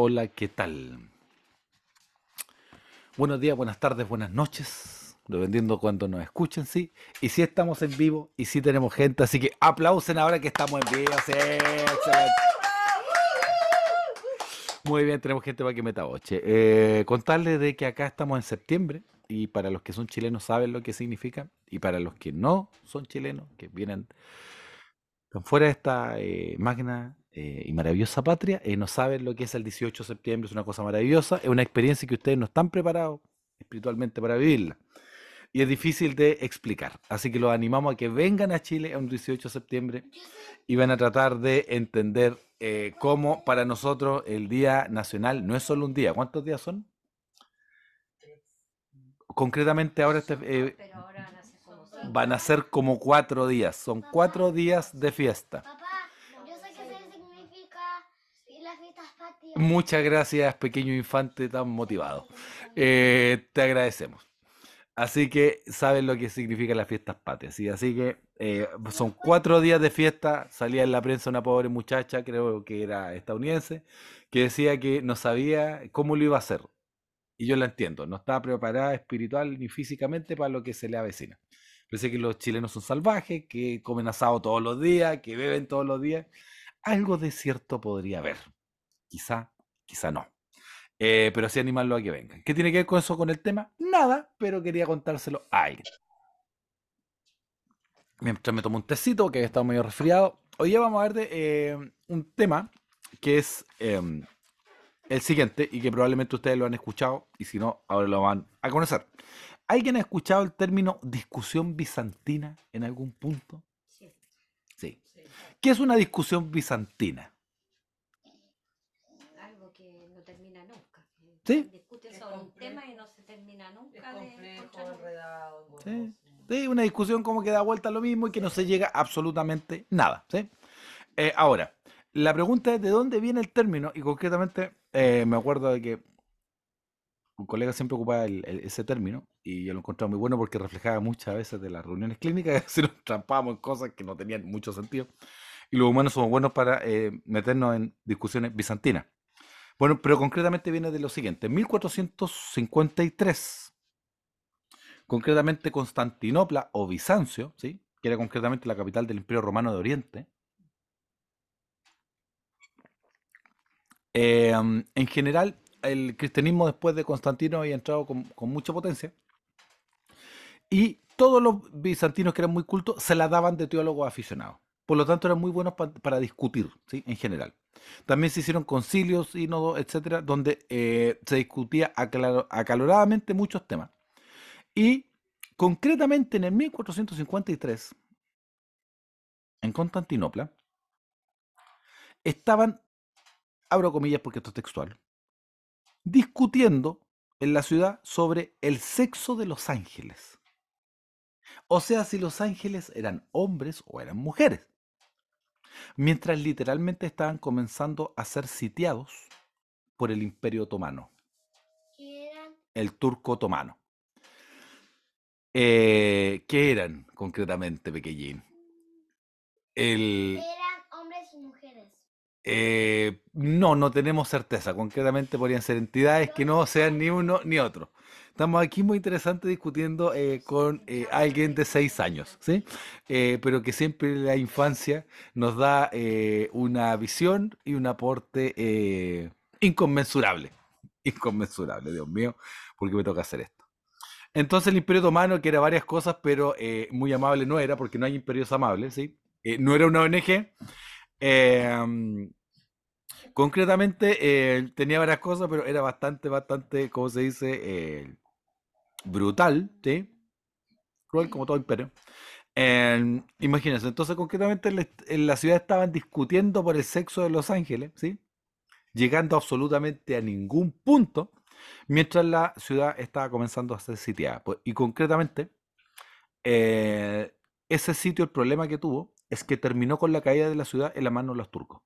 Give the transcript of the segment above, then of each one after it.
Hola, ¿qué tal? Buenos días, buenas tardes, buenas noches, dependiendo cuando nos escuchen, sí. Y si estamos en vivo y si tenemos gente, así que aplausen ahora que estamos en vivo, sí. Muy bien, tenemos gente para que meta boche. Eh, contarles de que acá estamos en septiembre y para los que son chilenos saben lo que significa y para los que no son chilenos, que vienen están fuera de esta eh, magna eh, y maravillosa patria, eh, no saben lo que es el 18 de septiembre, es una cosa maravillosa, es una experiencia que ustedes no están preparados espiritualmente para vivirla. Y es difícil de explicar. Así que los animamos a que vengan a Chile a un 18 de septiembre y van a tratar de entender eh, cómo para nosotros el Día Nacional no es solo un día. ¿Cuántos días son? Concretamente ahora este, eh, Pero ahora van a ser como cinco. van a ser como cuatro días. Son cuatro días de fiesta. Papá, yo sé qué se significa las fiestas patrias. Muchas gracias, pequeño infante tan motivado. Eh, te agradecemos. Así que saben lo que significan las fiestas patrias. ¿sí? Así que eh, son cuatro días de fiesta. Salía en la prensa una pobre muchacha, creo que era estadounidense, que decía que no sabía cómo lo iba a hacer. Y yo la entiendo, no estaba preparada espiritual ni físicamente para lo que se le avecina. Parece que los chilenos son salvajes, que comen asado todos los días, que beben todos los días. Algo de cierto podría haber. Quizá, quizá no. Eh, pero sí animarlo a que vengan. ¿Qué tiene que ver con eso con el tema? Nada, pero quería contárselo a alguien. Mientras me tomo un tecito, que he estado medio resfriado. Hoy día vamos a ver de, eh, un tema que es em, el siguiente y que probablemente ustedes lo han escuchado y si no, ahora lo van a conocer. ¿Alguien ha escuchado el término discusión bizantina en algún punto? Sí. sí. ¿Qué es una discusión bizantina? Algo que no termina nunca. que Sí. Discuten Es sobre un tema y no se termina Es nunca complejo, enredado. Sí. una discusión como que da vuelta a lo mismo y que no se llega a absolutamente nada. ¿sí? Eh, ahora, la pregunta es de dónde viene el término y concretamente eh, me acuerdo de que un colega siempre ocupaba el- el- ese término y yo lo encontraba muy bueno porque reflejaba muchas veces de las reuniones clínicas, si nos trampábamos en cosas que no tenían mucho sentido. Y los humanos somos buenos para eh, meternos en discusiones bizantinas. Bueno, pero concretamente viene de lo siguiente. En 1453, concretamente Constantinopla o Bizancio, ¿sí? que era concretamente la capital del Imperio Romano de Oriente, eh, en general el cristianismo después de Constantino había entrado con, con mucha potencia y todos los bizantinos que eran muy cultos se la daban de teólogos aficionados. Por lo tanto, eran muy buenos pa- para discutir, ¿sí? En general. También se hicieron concilios, sínodos, etcétera, donde eh, se discutía acaloradamente muchos temas. Y concretamente en el 1453, en Constantinopla, estaban, abro comillas porque esto es textual, discutiendo en la ciudad sobre el sexo de los ángeles. O sea, si los ángeles eran hombres o eran mujeres. Mientras literalmente estaban comenzando a ser sitiados por el imperio otomano el turco otomano. Eh, ¿Qué eran concretamente, Pequeñín? El, eran hombres y mujeres. eh, no, no tenemos certeza. Concretamente podrían ser entidades que no sean ni uno ni otro. Estamos aquí muy interesante discutiendo eh, con eh, alguien de seis años, ¿sí? Eh, pero que siempre la infancia nos da una visión y un aporte inconmensurable. Inconmensurable, Dios mío, porque me toca hacer esto. Entonces el Imperio Otomano, que era varias cosas, pero muy amable no era, porque no hay imperios amables, ¿sí? No era una ONG. eh, concretamente tenía varias cosas, pero era bastante, bastante, ¿cómo se dice? Brutal, ¿sí? Cruel como todo imperio. Eh, imagínense, entonces concretamente en la, en la ciudad estaban discutiendo por el sexo de los ángeles, ¿sí? Llegando absolutamente a ningún punto, mientras la ciudad estaba comenzando a ser sitiada. Pues, y concretamente, eh, ese sitio, el problema que tuvo es que terminó con la caída de la ciudad en la mano de los turcos.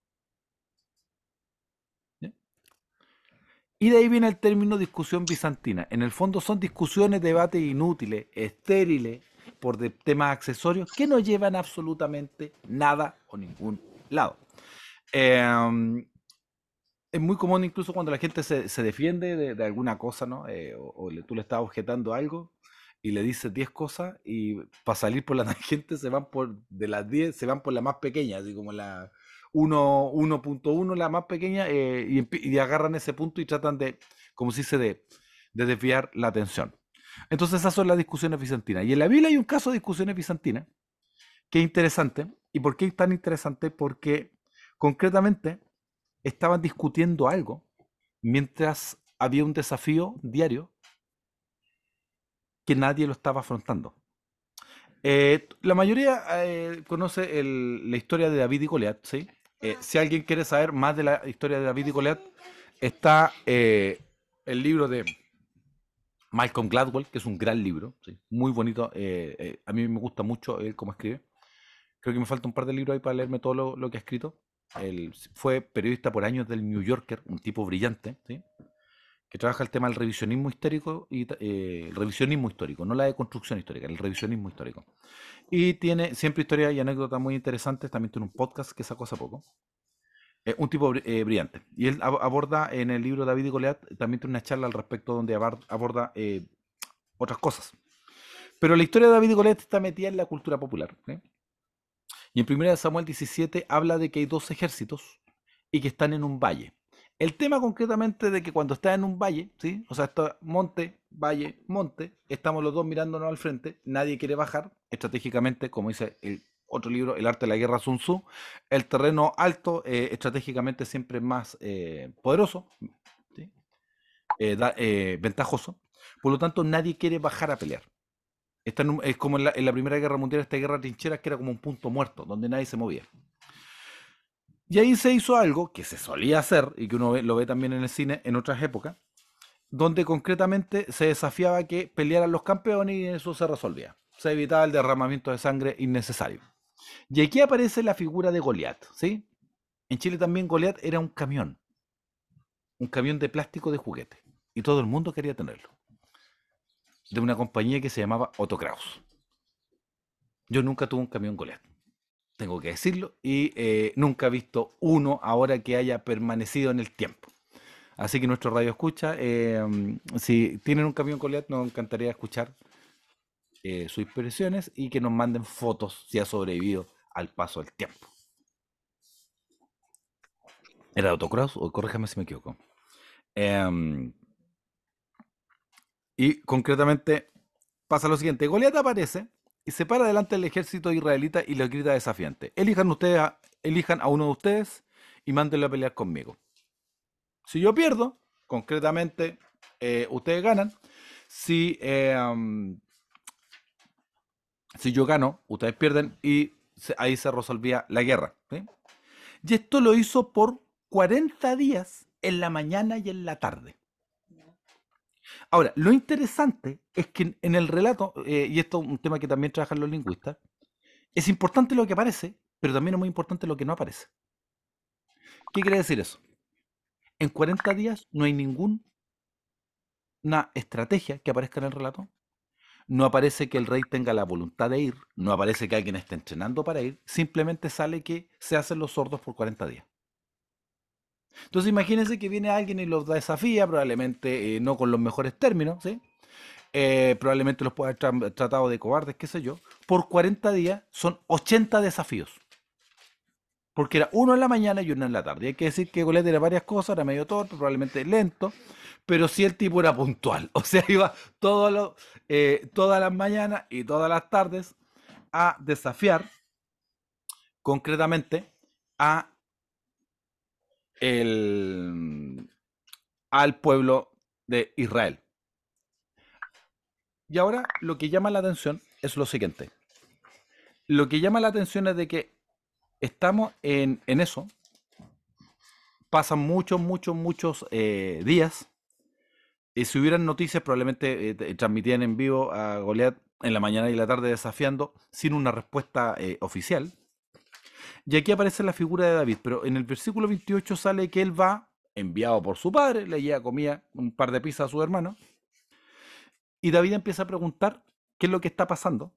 Y de ahí viene el término discusión bizantina. En el fondo son discusiones, debates inútiles, estériles, por temas accesorios que no llevan absolutamente nada o ningún lado. Em, es muy común incluso cuando la gente se, se defiende de, alguna cosa, ¿no? Eh, o le- tú le estás objetando algo y le dices 10 cosas y para salir por la tangente se van por, de las 10, se van por la más pequeña, así como la 1 1.1, la más pequeña, eh, y, agarran ese punto y tratan de, como se dice, de, de desviar la atención. Entonces esas son las discusiones bizantinas. Y en la Biblia hay un caso de discusiones bizantinas que es interesante. ¿Y por qué es tan interesante? Porque concretamente estaban discutiendo algo mientras había un desafío diario que nadie lo estaba afrontando. Eh, la mayoría eh, conoce la historia de David y Goliat, ¿sí? Eh, si alguien quiere saber más de la historia de David y Goliat, está eh, el libro de Malcolm Gladwell, que es un gran libro, muy bonito. eh, a mí me gusta mucho él cómo escribe. Creo que me falta un par de libros ahí para leerme todo lo, que ha escrito. Él fue periodista por años del New Yorker, un tipo brillante, ¿sí? Que trabaja el tema del revisionismo histórico y eh, revisionismo histórico, no la deconstrucción histórica, el revisionismo histórico. Y tiene siempre historias y anécdotas muy interesantes. También tiene un podcast que sacó hace poco. Eh, un tipo eh, brillante. Y él ab- aborda en el libro David y Goliat, también tiene una charla al respecto donde aborda eh, otras cosas. Pero la historia de David y Goliat está metida en la cultura popular. Y en 1 Samuel 17 habla de que hay dos ejércitos y que están en un valle. El tema concretamente de que cuando está en un valle, ¿sí? o sea, monte, valle, monte, estamos los dos mirándonos al frente, nadie quiere bajar, estratégicamente, como dice el otro libro, El arte de la guerra Sun Tzu, el terreno alto eh, estratégicamente siempre más eh, poderoso. Eh, da- ventajoso, por lo tanto nadie quiere bajar a pelear. Un- es como en la, en la Primera Guerra Mundial, esta guerra de trincheras que era como un punto muerto, donde nadie se movía. Y ahí se hizo algo que se solía hacer y que uno lo ve también en el cine en otras épocas, donde concretamente se desafiaba que pelearan los campeones y eso se resolvía. Se evitaba el derramamiento de sangre innecesario. Y aquí aparece la figura de Goliat, ¿sí? En Chile también Goliat era un camión, un camión de plástico de juguete, y todo el mundo quería tenerlo, de una compañía que se llamaba Otto. Yo nunca tuve un camión Goliat tengo que decirlo, y eh, nunca he visto uno ahora que haya permanecido en el tiempo. Así que nuestro radio escucha, eh, si tienen un camión Goliat, nos encantaría escuchar eh, sus impresiones y que nos manden fotos si ha sobrevivido al paso del tiempo. ¿Era Autocross? O corríjame si me equivoco. Em, y concretamente pasa lo siguiente: Goliat aparece y se para delante del ejército israelita y le grita desafiante. Elijan ustedes a, elijan a uno de ustedes y mándenlo a pelear conmigo. Si yo pierdo, concretamente, eh, ustedes ganan. Si, eh, si yo gano, ustedes pierden y ahí se resolvía la guerra. Y esto lo hizo por 40 días en la mañana y en la tarde. Ahora, lo interesante es que en, el relato, eh, y esto es un tema que también trabajan los lingüistas, es importante lo que aparece, pero también es muy importante lo que no aparece. ¿Qué quiere decir eso? En 40 días no hay ninguna estrategia que aparezca en el relato. No aparece que el rey tenga la voluntad de ir, no aparece que alguien esté entrenando para ir, simplemente sale que se hacen los sordos por 40 días. Entonces imagínense que viene alguien y los desafía, probablemente eh, no con los mejores términos. Eh, probablemente los pueda haber tra- tratado de cobardes, qué sé yo. Por 40 días son 80 desafíos. Porque era uno en la mañana y uno en la tarde. Hay que decir que Goliat era varias cosas, era medio torpe, probablemente lento, pero sí el tipo era puntual. O sea, iba eh, todas las mañanas y todas las tardes a desafiar concretamente a el, al pueblo de Israel. Y ahora lo que llama la atención es lo siguiente. Lo que llama la atención es de que estamos en, en eso. Pasan muchos, muchos, muchos eh, días. Y si hubieran noticias, probablemente eh, transmitían en vivo a Goliat en la mañana y la tarde desafiando sin una respuesta eh, oficial. Y aquí aparece la figura de David, pero en el versículo 28 sale que él va, enviado por su padre, le lleva comida, un par de pizzas a su hermano, y David empieza a preguntar qué es lo que está pasando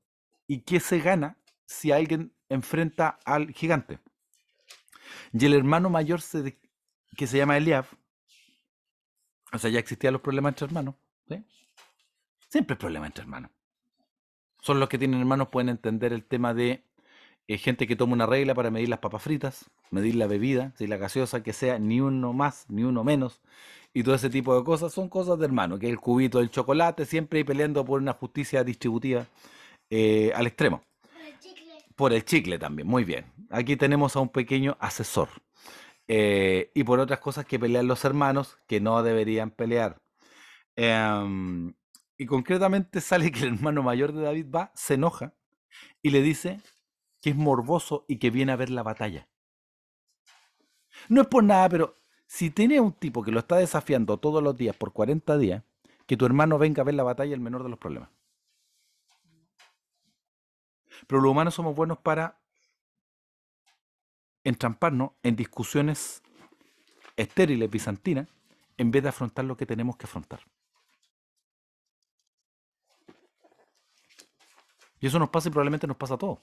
y qué se gana si alguien enfrenta al gigante. Y el hermano mayor que se llama Eliab. O sea, ya existían los problemas entre hermanos. Siempre hay problemas entre hermanos. Solo los que tienen hermanos pueden entender el tema de eh, gente que toma una regla para medir las papas fritas, medir la bebida, si la gaseosa que sea, ni uno más, ni uno menos, y todo ese tipo de cosas son cosas de hermano, que el cubito del chocolate, siempre peleando por una justicia distributiva eh, al extremo. Por el chicle. Por el chicle también, muy bien. Aquí tenemos a un pequeño asesor. Eh, y por otras cosas que pelean los hermanos que no deberían pelear. Em, y concretamente sale que el hermano mayor de David va, se enoja y le dice que es morboso y que viene a ver la batalla. No es por nada, pero si tiene un tipo que lo está desafiando todos los días por 40 días, que tu hermano venga a ver la batalla el menor de los problemas. Pero los humanos somos buenos para entramparnos en discusiones estériles, bizantinas, en vez de afrontar lo que tenemos que afrontar. Y eso nos pasa y probablemente nos pasa a todos.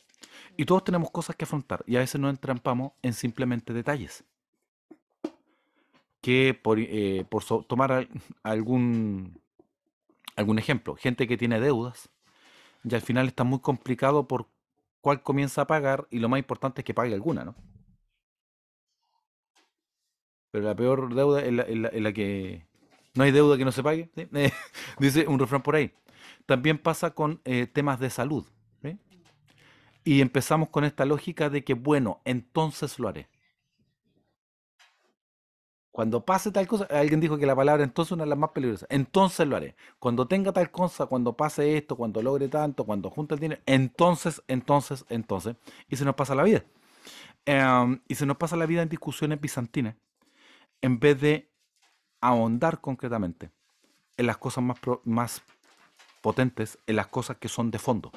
Y todos tenemos cosas que afrontar y a veces nos entrampamos en simplemente detalles. Que por, eh, por tomar al- algún, algún ejemplo, gente que tiene deudas y al final está muy complicado por cuál comienza a pagar y lo más importante es que pague alguna, ¿no? Pero la peor deuda es la, que no hay deuda que no se pague, ¿sí? Dice un refrán por ahí. También pasa con eh, temas de salud. Y empezamos con esta lógica de que, bueno, entonces lo haré. Cuando pase tal cosa, alguien dijo que la palabra entonces es una de las más peligrosas. Entonces lo haré. Cuando tenga tal cosa, cuando pase esto, cuando logre tanto, cuando junte el dinero, entonces, entonces, entonces. Y se nos pasa la vida. Em, y se nos pasa la vida en discusiones bizantinas en vez de ahondar concretamente en las cosas más, pro- más potentes, en las cosas que son de fondo,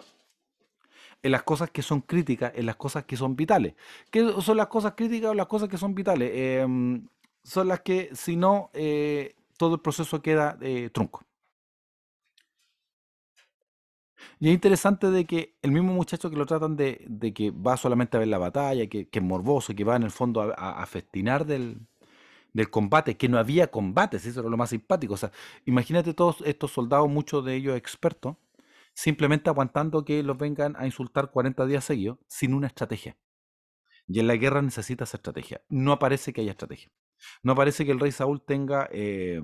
en las cosas que son críticas, en las cosas que son vitales. ¿Qué son las cosas críticas o las cosas que son vitales? Em, son las que, si no, eh, todo el proceso queda eh, trunco. Y es interesante de que el mismo muchacho que lo tratan de, que va solamente a ver la batalla, que, es morboso, que va en el fondo a, a- a festinar del, del combate, que no había combates, eso era lo más simpático. O sea, imagínate todos estos soldados, muchos de ellos expertos, simplemente aguantando que los vengan a insultar 40 días seguidos sin una estrategia. Y en la guerra necesitas estrategia. No aparece que haya estrategia. No aparece que el rey Saúl tenga eh,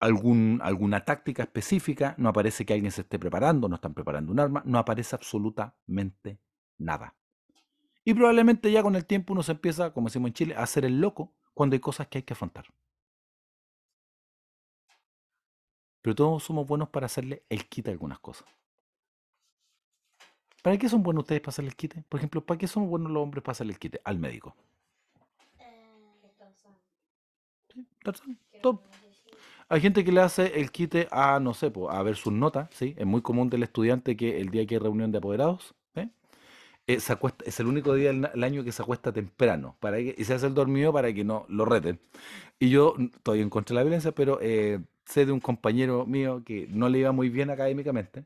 algún, alguna táctica específica, no aparece que alguien se esté preparando, no están preparando un arma, no aparece absolutamente nada. Y probablemente ya con el tiempo uno se empieza, como decimos en Chile, a hacer el loco cuando hay cosas que hay que afrontar. Pero todos somos buenos para hacerle el quite a algunas cosas. ¿Para qué son buenos ustedes para hacerle el quite? Por ejemplo, ¿para qué son buenos los hombres para hacerle el quite? Al médico. ¿Sí? Tarzán, top. Hay gente que le hace el quite a, no sé, a ver sus notas, ¿sí? Es muy común del estudiante que el día que hay reunión de apoderados, ¿eh? Es el único día del año que se acuesta temprano para que, y se hace el dormido para que no lo reten. Y yo estoy en contra de la violencia, pero eh, sé de un compañero mío que no le iba muy bien académicamente.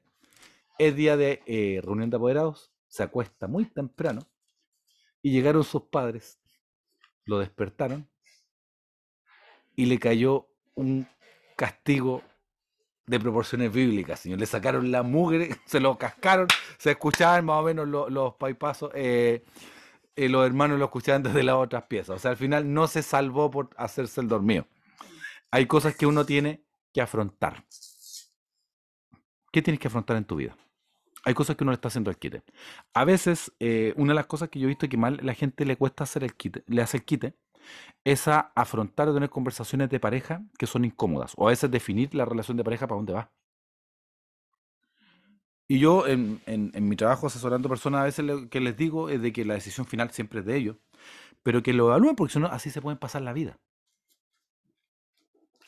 Es día de eh, reunión de apoderados, se acuesta muy temprano y llegaron sus padres, lo despertaron y le cayó un castigo de proporciones bíblicas, señor. Le sacaron la mugre, se lo cascaron, se escuchaban más o menos lo- los paipazos, eh, eh, los hermanos lo escuchaban desde las otras piezas. O sea, al final no se salvó por hacerse el dormido. Hay cosas que uno tiene que afrontar. ¿Qué tienes que afrontar en tu vida? Hay cosas que uno le está haciendo el quite. A veces, eh, una de las cosas que yo he visto que mal la gente le cuesta hacer el quite, le hace el quite, es a afrontar o tener conversaciones de pareja que son incómodas. O a veces definir la relación de pareja para dónde va. Y yo en, en- mi trabajo asesorando personas, a veces lo que les digo es de que la decisión final siempre es de ellos, pero que lo evalúen porque si no, así se pueden pasar la vida.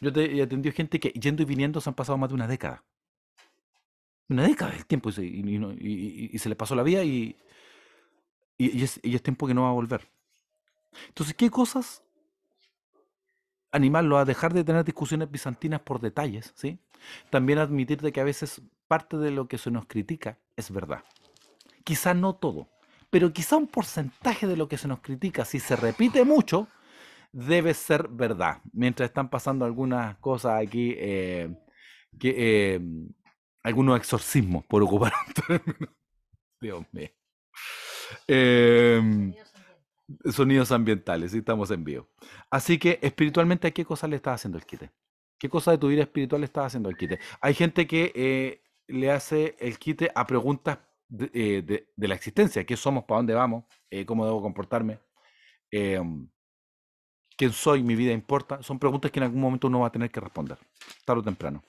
Yo te, he atendido gente que yendo y viniendo se han pasado más de una década. Una década del tiempo y, y- y y- se les pasó la vida y, es, es tiempo que no va a volver. Entonces, ¿qué cosas animarlo a dejar de tener discusiones bizantinas por detalles, ¿sí? También admitir de que a veces parte de lo que se nos critica es verdad. Quizá no todo, pero quizá un porcentaje de lo que se nos critica, si se repite mucho, debe ser verdad. Mientras están pasando algunas cosas aquí, eh, que, eh, algunos exorcismos, por ocupar un término. Dios mío. Em, Sonidos ambientales. sonidos ambientales, sí, estamos en vivo. Así que espiritualmente, ¿a qué cosa le estás haciendo el quite? ¿Qué cosa de tu vida espiritual le estás haciendo el quite? Hay gente que eh, le hace el quite a preguntas de, eh, de- de la existencia. ¿Qué somos? ¿Para dónde vamos? Eh, ¿Cómo debo comportarme? Em, ¿Quién soy? ¿Mi vida importa? Son preguntas que en algún momento uno va a tener que responder, tarde o temprano.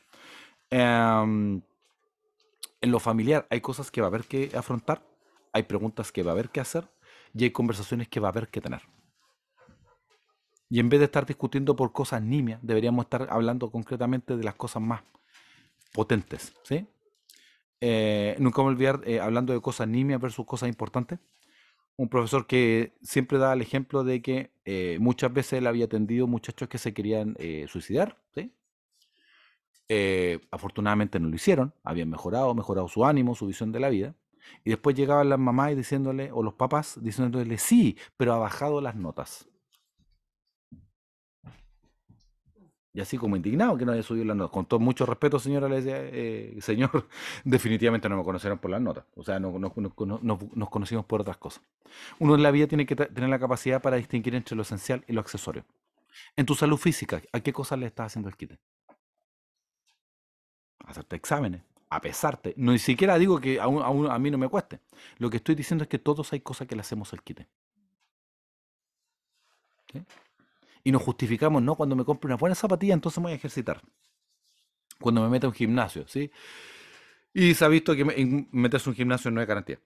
Em, en lo familiar hay cosas que va a haber que afrontar, hay preguntas que va a haber que hacer y hay conversaciones que va a haber que tener. Y en vez de estar discutiendo por cosas nimias, deberíamos estar hablando concretamente de las cosas más potentes, ¿sí? Eh, nunca me olvidar, eh, hablando de cosas nimias versus cosas importantes, un profesor que siempre da el ejemplo de que eh, muchas veces él había atendido muchachos que se querían eh, suicidar, ¿sí? Eh, afortunadamente no lo hicieron, habían mejorado, mejorado su ánimo, su visión de la vida. Y después llegaban las mamás y diciéndole, o los papás diciéndole, sí, pero ha bajado las notas. Y así como indignado que no haya subido las notas. Con todo mucho respeto, señora, le decía, "Eh, señor, definitivamente no me conocieron por las notas. O sea, no, no- no- no- nos, conocimos por otras cosas. Uno en la vida tiene que tener la capacidad para distinguir entre lo esencial y lo accesorio. En tu salud física, ¿a qué cosas le estás haciendo el quite? hacerte exámenes, a pesarte. No ni siquiera digo que a, a a mí no me cueste. Lo que estoy diciendo es que todos hay cosas que le hacemos el quite. ¿Sí? Y nos justificamos, no, cuando me compro una buena zapatilla, entonces me voy a ejercitar. Cuando me meto a un gimnasio, ¿sí? Y se ha visto que meterse un gimnasio no es garantía.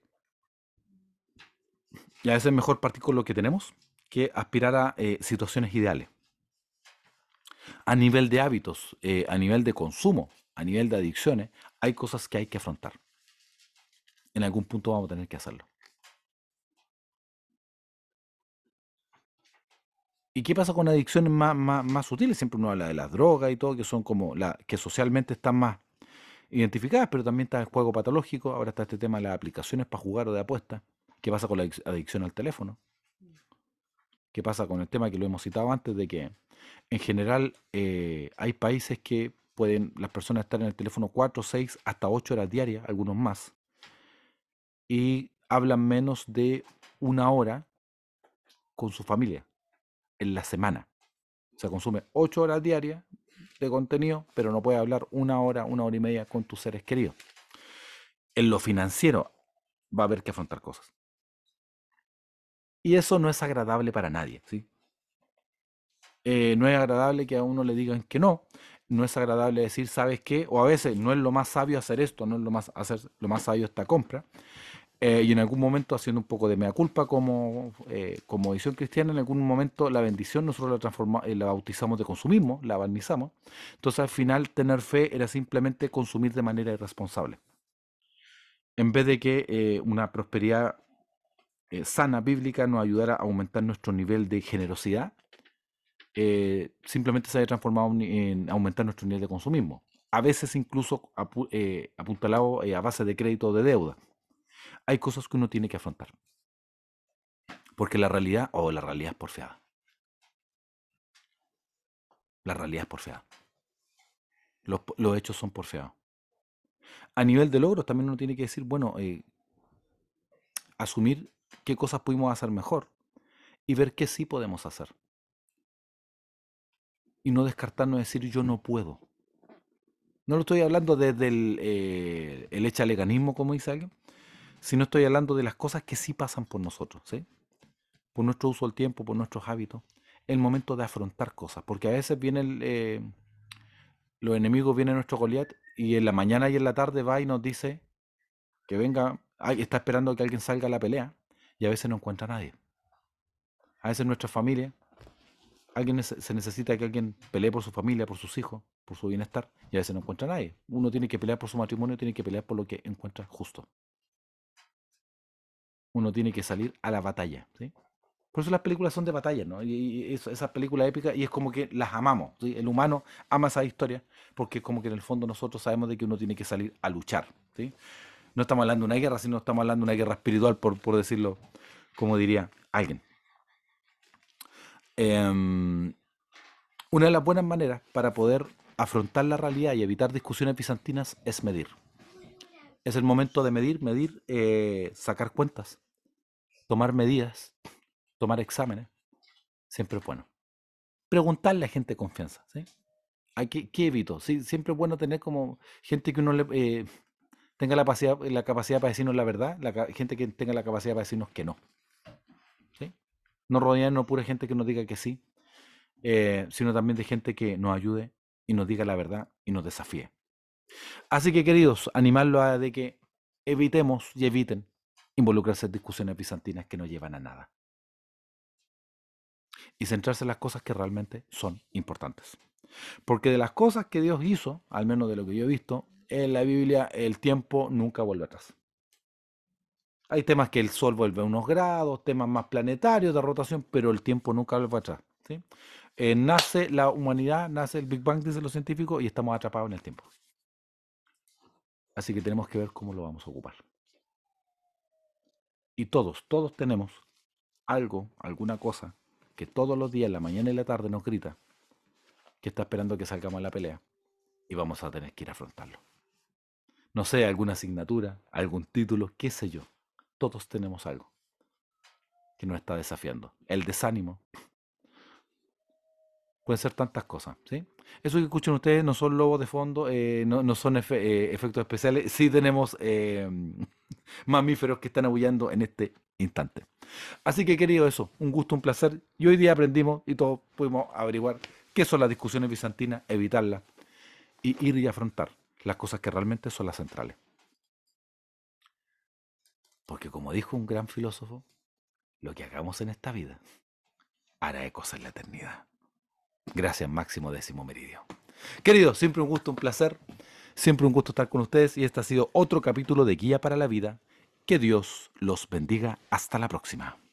Y a veces es mejor partir con lo que tenemos que aspirar a eh, situaciones ideales. A nivel de hábitos, eh, a nivel de consumo, a nivel de adicciones, hay cosas que hay que afrontar. En algún punto vamos a tener que hacerlo. ¿Y qué pasa con adicciones más, más, más sutiles? Siempre uno habla de las drogas y todo, que son como la, que socialmente están más identificadas, pero también está el juego patológico, ahora está este tema de las aplicaciones para jugar o de apuestas. ¿Qué pasa con la adic- adicción al teléfono? ¿Qué pasa con el tema que lo hemos citado antes de que en general eh, hay países que pueden las personas estar en el teléfono 4, 6, hasta 8 horas diarias, algunos más, y hablan menos de una hora con su familia en la semana. O sea, consume 8 horas diarias de contenido, pero no puede hablar una hora, una hora y media con tus seres queridos. En lo financiero va a haber que afrontar cosas. Y eso no es agradable para nadie, ¿sí? Eh, no es agradable que a uno le digan que no, no es agradable decir, ¿sabes qué? O a veces no es lo más sabio hacer esto, no es lo más, hacer, lo más sabio esta compra. Eh, y en algún momento, haciendo un poco de mea culpa como, eh, como visión cristiana, en algún momento la bendición nosotros la, transforma, eh, la bautizamos de consumismo, la barnizamos. Entonces al final tener fe era simplemente consumir de manera irresponsable. En vez de que eh, una prosperidad sana, bíblica, nos ayudara a aumentar nuestro nivel de generosidad, simplemente se haya transformado en- en aumentar nuestro nivel de consumismo. A veces incluso apu- apuntalado a base de crédito o de deuda. Hay cosas que uno tiene que afrontar. Porque la realidad, o la realidad es porfiada. La realidad es porfiada. Los, hechos son porfiados. A nivel de logros también uno tiene que decir, bueno, eh, asumir qué cosas pudimos hacer mejor y ver qué sí podemos hacer. Y no descartarnos decir yo no puedo. No lo estoy hablando desde el, eh, el echaleganismo, como dice alguien, sino estoy hablando de las cosas que sí pasan por nosotros, ¿sí? Por nuestro uso del tiempo, por nuestros hábitos. El momento de afrontar cosas, porque a veces vienen eh, los enemigos, viene nuestro Goliat y en la mañana y en la tarde va y nos dice que venga, está esperando que alguien salga a la pelea y a veces no encuentra a nadie. A veces nuestra familia, alguien se necesita que alguien pelee por su familia, por sus hijos, por su bienestar y a veces no encuentra a nadie. Uno tiene que pelear por su matrimonio, tiene que pelear por lo que encuentra justo. Uno tiene que salir a la batalla, ¿sí? Por eso las películas son de batalla, ¿no? Y, esas películas épicas, y es como que las amamos. El humano ama esa historia porque es como que en el fondo nosotros sabemos de que uno tiene que salir a luchar, ¿sí? No estamos hablando de una guerra, sino estamos hablando de una guerra espiritual, por, por decirlo como diría alguien. Em, una de las buenas maneras para poder afrontar la realidad y evitar discusiones bizantinas es medir. Es el momento de medir, medir, eh, sacar cuentas, tomar medidas, tomar exámenes. Siempre es bueno. Preguntarle a gente de confianza. ¿sí? ¿Qué evito? Siempre es bueno tener como gente que uno eh, tenga la capacidad, la capacidad para decirnos la verdad, la gente que tenga la capacidad para decirnos que no. ¿sí? No rodearnos pura gente que nos diga que sí, eh, sino también de gente que nos ayude y nos diga la verdad y nos desafíe. Así que, queridos, animarlos a de que evitemos y eviten involucrarse en discusiones bizantinas que no llevan a nada. Y centrarse en las cosas que realmente son importantes. Porque de las cosas que Dios hizo, al menos de lo que yo he visto, en la Biblia el tiempo nunca vuelve atrás. Hay temas que el Sol vuelve a unos grados, temas más planetarios de rotación, pero el tiempo nunca vuelve atrás. ¿sí? Eh, nace la humanidad, nace el Big Bang, dicen los científicos, y estamos atrapados en el tiempo. Así que tenemos que ver cómo lo vamos a ocupar. Y todos, todos tenemos algo, alguna cosa, que todos los días, la mañana y la tarde, nos grita que está esperando que salgamos a la pelea. Y vamos a tener que ir a afrontarlo. No sé, alguna asignatura, algún título, qué sé yo. Todos tenemos algo que nos está desafiando. El desánimo. Pueden ser tantas cosas, ¿sí? Eso que escuchan ustedes no son lobos de fondo, eh, no, no son eh, efectos especiales. Sí tenemos eh, mamíferos que están aullando en este instante. Así que querido eso, un gusto, un placer. Y hoy día aprendimos y todos pudimos averiguar qué son las discusiones bizantinas, evitarlas y ir y afrontar las cosas que realmente son las centrales. Porque como dijo un gran filósofo, lo que hagamos en esta vida hará ecos en la eternidad. Gracias, Máximo Décimo Meridio. Queridos, siempre un gusto, un placer. Siempre un gusto estar con ustedes y este ha sido otro capítulo de Guía para la Vida. Que Dios los bendiga. Hasta la próxima.